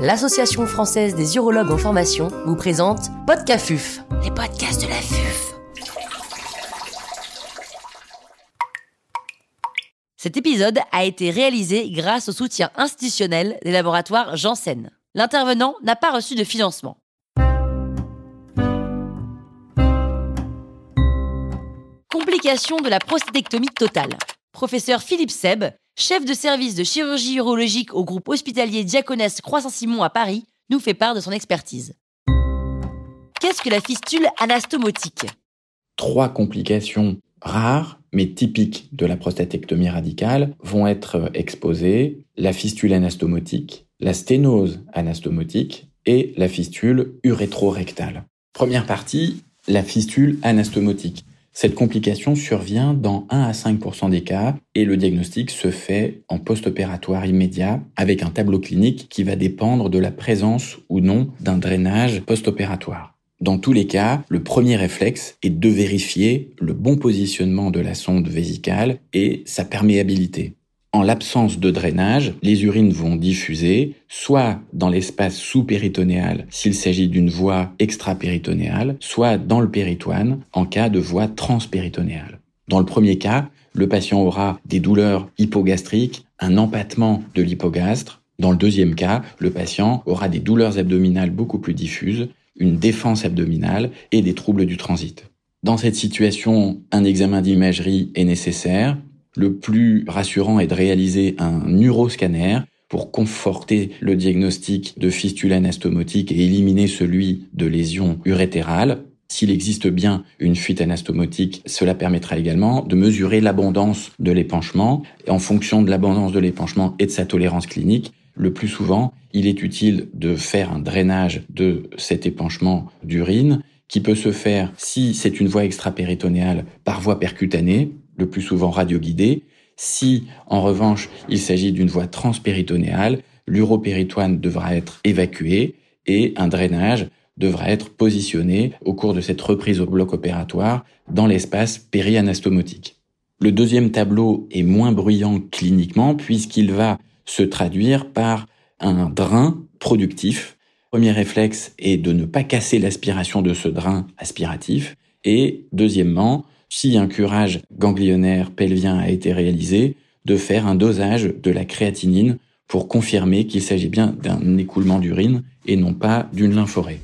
l'Association française des urologues en formation, vous présente Podcafuf, les podcasts de la FUF. Cet épisode a été réalisé grâce au soutien institutionnel des laboratoires Janssen. L'intervenant n'a pas reçu de financement. Complications de la prostatectomie totale. Professeur Philippe Seb, chef de service de chirurgie urologique au groupe hospitalier Diaconesse Croix-Saint-Simon à Paris, nous fait part de son expertise. Qu'est-ce que la fistule anastomotique? Trois complications rares mais typiques de la prostatectomie radicale vont être exposées la fistule anastomotique, la sténose anastomotique et la fistule urétrorectale. Première partie, la fistule anastomotique. Cette complication survient dans 1 à 5% des cas et le diagnostic se fait en post-opératoire immédiat avec un tableau clinique qui va dépendre de la présence ou non d'un drainage post-opératoire. Dans tous les cas, le premier réflexe est de vérifier le bon positionnement de la sonde vésicale et sa perméabilité. En l'absence de drainage, les urines vont diffuser soit dans l'espace sous-péritonéal s'il s'agit d'une voie extra-péritonéale, soit dans le péritoine en cas de voie transpéritonéale. Dans le premier cas, le patient aura des douleurs hypogastriques, un empattement de l'hypogastre. Dans le deuxième cas, le patient aura des douleurs abdominales beaucoup plus diffuses, une défense abdominale et des troubles du transit. Dans cette situation, un examen d'imagerie est nécessaire le plus rassurant est de réaliser un neuroscanner pour conforter le diagnostic de fistule anastomotique et éliminer celui de lésion urétérale. S'il existe bien une fuite anastomotique, cela permettra également de mesurer l'abondance de l'épanchement. Et en fonction de l'abondance de l'épanchement et de sa tolérance clinique, le plus souvent, il est utile de faire un drainage de cet épanchement d'urine qui peut se faire si c'est une voie extrapéritonéale par voie percutanée, le plus souvent radioguidé. Si, en revanche, il s'agit d'une voie transpéritonéale, l'uropéritoine devra être évacué et un drainage devra être positionné au cours de cette reprise au bloc opératoire dans l'espace périanastomotique. Le deuxième tableau est moins bruyant cliniquement puisqu'il va se traduire par un drain productif. Premier réflexe est de ne pas casser l'aspiration de ce drain aspiratif et deuxièmement, si un curage ganglionnaire pelvien a été réalisé, de faire un dosage de la créatinine pour confirmer qu'il s'agit bien d'un écoulement d'urine et non pas d'une lymphorée.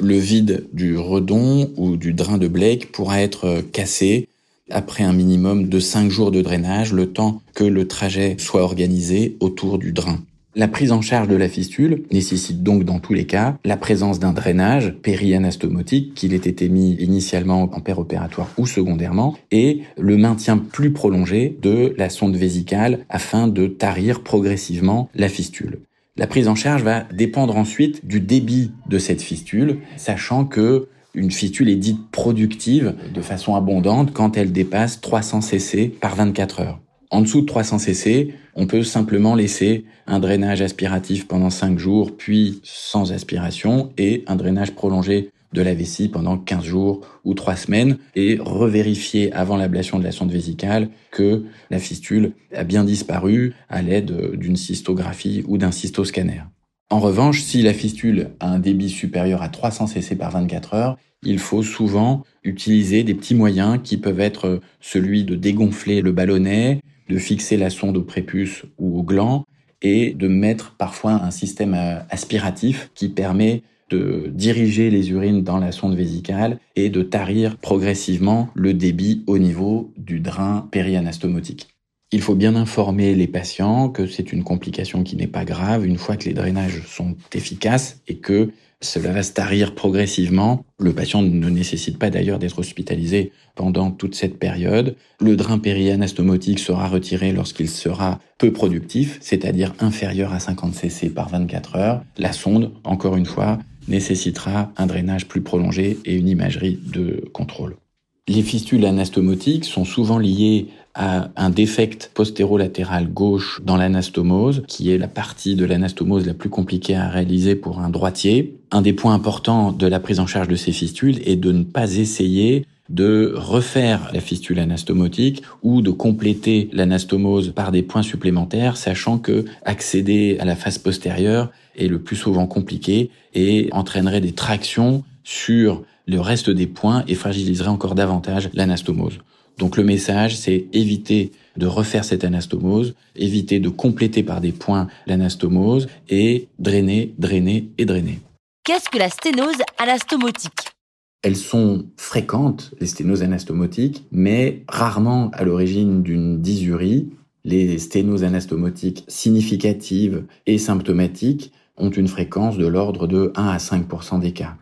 Le vide du redon ou du drain de Blake pourra être cassé après un minimum de 5 jours de drainage, le temps que le trajet soit organisé autour du drain. La prise en charge de la fistule nécessite donc dans tous les cas la présence d'un drainage périanastomotique, qu'il ait été mis initialement en opératoire ou secondairement, et le maintien plus prolongé de la sonde vésicale afin de tarir progressivement la fistule. La prise en charge va dépendre ensuite du débit de cette fistule, sachant que une fistule est dite productive de façon abondante quand elle dépasse 300 cc par 24 heures. En dessous de 300 cc, on peut simplement laisser un drainage aspiratif pendant 5 jours, puis sans aspiration, et un drainage prolongé de la vessie pendant 15 jours ou 3 semaines, et revérifier avant l'ablation de la sonde vésicale que la fistule a bien disparu à l'aide d'une cystographie ou d'un cystoscanner. En revanche, si la fistule a un débit supérieur à 300 cc par 24 heures, il faut souvent utiliser des petits moyens qui peuvent être celui de dégonfler le ballonnet, de fixer la sonde au prépuce ou au gland et de mettre parfois un système euh, aspiratif qui permet de diriger les urines dans la sonde vésicale et de tarir progressivement le débit au niveau du drain périanastomotique. Il faut bien informer les patients que c'est une complication qui n'est pas grave une fois que les drainages sont efficaces et que cela va tarir progressivement. Le patient ne nécessite pas d'ailleurs d'être hospitalisé pendant toute cette période. Le drain périanastomotique sera retiré lorsqu'il sera peu productif, c'est-à-dire inférieur à 50 cc par 24 heures. La sonde, encore une fois, nécessitera un drainage plus prolongé et une imagerie de contrôle. Les fistules anastomotiques sont souvent liées à un défect postérolatéral gauche dans l'anastomose, qui est la partie de l'anastomose la plus compliquée à réaliser pour un droitier. Un des points importants de la prise en charge de ces fistules est de ne pas essayer de refaire la fistule anastomotique ou de compléter l'anastomose par des points supplémentaires, sachant que accéder à la face postérieure est le plus souvent compliqué et entraînerait des tractions sur le reste des points et fragiliserait encore davantage l'anastomose. Donc le message, c'est éviter de refaire cette anastomose, éviter de compléter par des points l'anastomose et drainer, drainer et drainer. Qu'est-ce que la sténose anastomotique? Elles sont fréquentes, les sténoses anastomotiques, mais rarement à l'origine d'une dysurie. Les sténoses anastomotiques significatives et symptomatiques ont une fréquence de l'ordre de 1 à 5% des cas.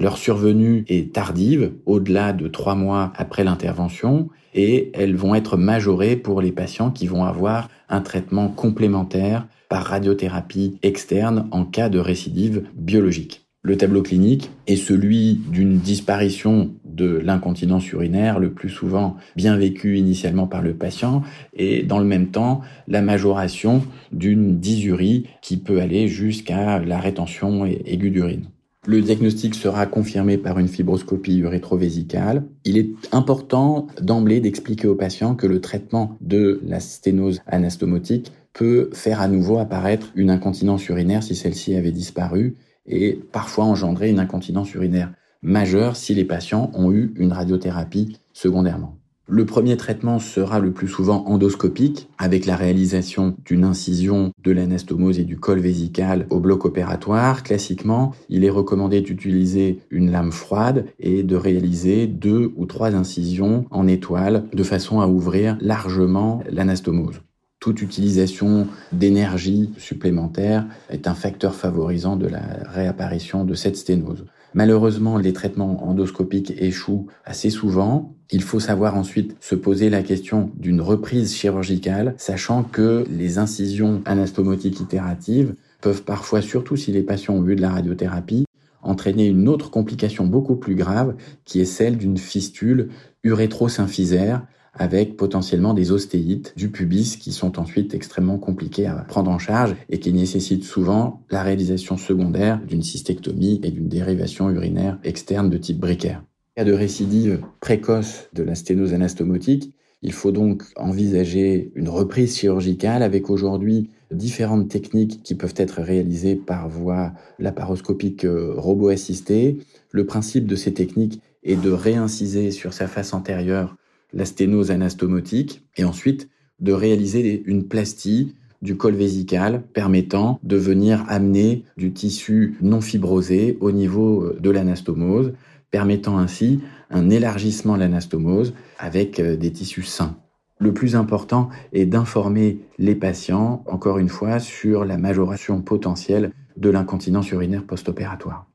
Leur survenue est tardive, au-delà de trois mois après l'intervention, et elles vont être majorées pour les patients qui vont avoir un traitement complémentaire par radiothérapie externe en cas de récidive biologique. Le tableau clinique est celui d'une disparition de l'incontinence urinaire, le plus souvent bien vécu initialement par le patient, et dans le même temps, la majoration d'une dysurie qui peut aller jusqu'à la rétention aiguë d'urine. Le diagnostic sera confirmé par une fibroscopie urétrovésicale. Il est important d'emblée d'expliquer au patient que le traitement de la sténose anastomotique peut faire à nouveau apparaître une incontinence urinaire si celle-ci avait disparu et parfois engendrer une incontinence urinaire majeure si les patients ont eu une radiothérapie secondairement. Le premier traitement sera le plus souvent endoscopique, avec la réalisation d'une incision de l'anastomose et du col vésical au bloc opératoire. Classiquement, il est recommandé d'utiliser une lame froide et de réaliser deux ou trois incisions en étoile de façon à ouvrir largement l'anastomose toute utilisation d'énergie supplémentaire est un facteur favorisant de la réapparition de cette sténose. Malheureusement, les traitements endoscopiques échouent assez souvent. Il faut savoir ensuite se poser la question d'une reprise chirurgicale, sachant que les incisions anastomotiques itératives peuvent parfois, surtout si les patients ont eu de la radiothérapie, entraîner une autre complication beaucoup plus grave, qui est celle d'une fistule urétro-symphysaire avec potentiellement des ostéites du pubis qui sont ensuite extrêmement compliquées à prendre en charge et qui nécessitent souvent la réalisation secondaire d'une cystectomie et d'une dérivation urinaire externe de type bricaire. En cas de récidive précoce de la sténose anastomotique, il faut donc envisager une reprise chirurgicale avec aujourd'hui différentes techniques qui peuvent être réalisées par voie laparoscopique euh, robot-assistée. Le principe de ces techniques est de réinciser sur sa face antérieure la sténose anastomotique et ensuite de réaliser une plastie du col vésical permettant de venir amener du tissu non fibrosé au niveau euh, de l'anastomose, permettant ainsi un élargissement de l'anastomose avec euh, des tissus sains. Le plus important est d'informer les patients, encore une fois, sur la majoration potentielle de l'incontinence urinaire post-opératoire.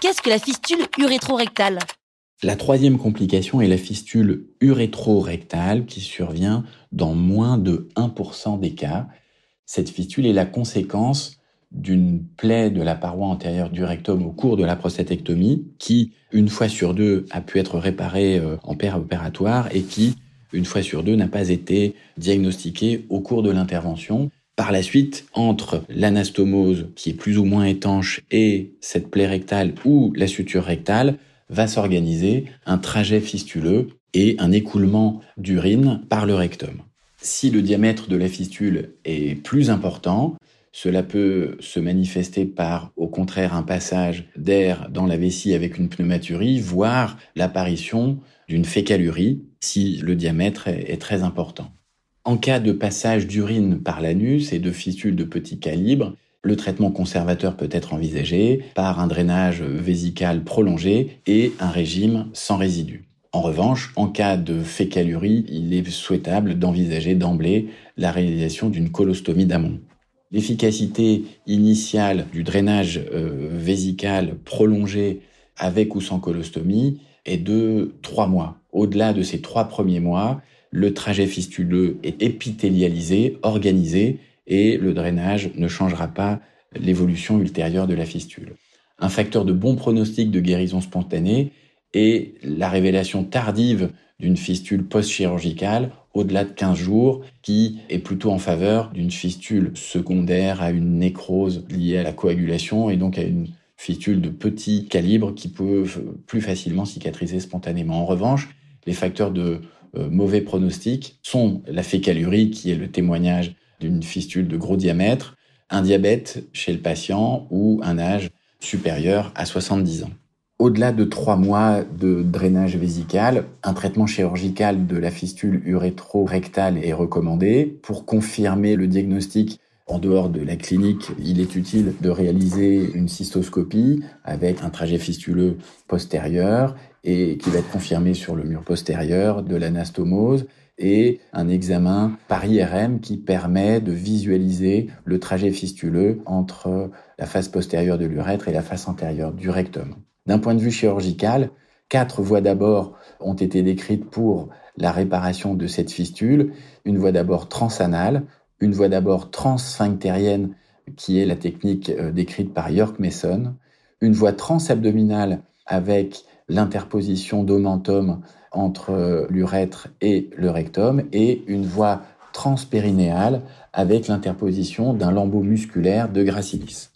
Qu'est-ce que la fistule urétrorectale? La troisième complication est la fistule urétro-rectale qui survient dans moins de 1% des cas. Cette fistule est la conséquence d'une plaie de la paroi antérieure du rectum au cours de la prostatectomie qui, une fois sur deux, a pu être réparée euh, en opératoire et qui, une fois sur deux, n'a pas été diagnostiquée au cours de l'intervention. Par la suite, entre l'anastomose qui est plus ou moins étanche et cette plaie rectale ou la suture rectale, va s'organiser un trajet fistuleux et un écoulement d'urine par le rectum. Si le diamètre de la fistule est plus important, cela peut se manifester par, au contraire, un passage d'air dans la vessie avec une pneumaturie, voire l'apparition d'une fécalurie si le diamètre est très important. En cas de passage d'urine par l'anus et de fistule de petit calibre, le traitement conservateur peut être envisagé par un drainage vésical prolongé et un régime sans résidus. En revanche, en cas de fécalurie, il est souhaitable d'envisager d'emblée la réalisation d'une colostomie d'amont. L'efficacité initiale du drainage euh, vésical prolongé avec ou sans colostomie est de trois mois. Au-delà de ces trois premiers mois, le trajet fistuleux est épithélialisé, organisé et le drainage ne changera pas l'évolution ultérieure de la fistule. Un facteur de bon pronostic de guérison spontanée est la révélation tardive d'une fistule post-chirurgicale au-delà de 15 jours, qui est plutôt en faveur d'une fistule secondaire à une nécrose liée à la coagulation et donc à une fistule de petit calibre qui peut plus facilement cicatriser spontanément. En revanche, les facteurs de euh, mauvais pronostic sont la fécalurie, qui est le témoignage d'une fistule de gros diamètre, un diabète chez le patient ou un âge supérieur à 70 ans. Au-delà de trois mois de drainage vésical, un traitement chirurgical de la fistule urétro-rectale est recommandé. Pour confirmer le diagnostic, en dehors de la clinique, il est utile de réaliser une cystoscopie avec un trajet fistuleux postérieur et qui va être confirmé sur le mur postérieur de l'anastomose et un examen par IRM qui permet de visualiser le trajet fistuleux entre la face postérieure de l'urètre et la face antérieure du rectum. D'un point de vue chirurgical, quatre voies d'abord ont été décrites pour la réparation de cette fistule. Une voie d'abord transanale, une voie d'abord transsphinctérienne, qui est la technique euh, décrite par York Mason, une voie transabdominale avec l'interposition d'omentum entre euh, l'urètre et le rectum, et une voie transpérinéale avec l'interposition d'un lambeau musculaire de gracilis.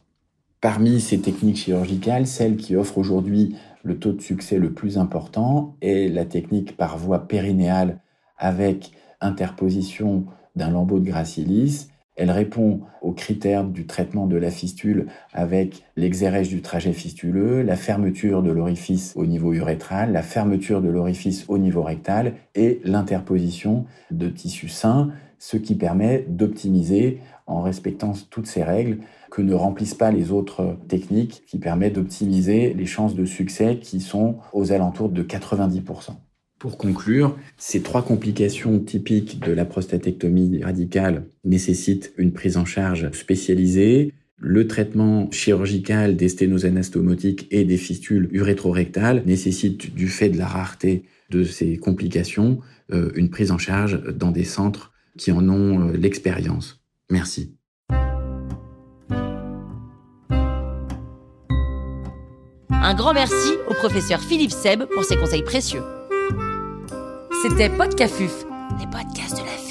Parmi ces techniques chirurgicales, celle qui offre aujourd'hui le taux de succès le plus important est la technique par voie périnéale avec interposition d'un lambeau de gracilis. Elle répond aux critères du traitement de la fistule avec l'exérège du trajet fistuleux, la fermeture de l'orifice au niveau urétral, la fermeture de l'orifice au niveau rectal et l'interposition de tissus sains, ce qui permet d'optimiser en respectant toutes ces règles que ne remplissent pas les autres techniques qui permettent d'optimiser les chances de succès qui sont aux alentours de 90%. Pour conclure, ces trois complications typiques de la prostatectomie radicale nécessitent une prise en charge spécialisée. Le traitement chirurgical des sténoses anastomotiques et des fistules urétrorectales nécessite, du fait de la rareté de ces complications, euh, une prise en charge dans des centres qui en ont euh, l'expérience. Merci. Un grand merci au professeur Philippe Seb pour ses conseils précieux. C'était Podcafuf, les podcasts de la FUF.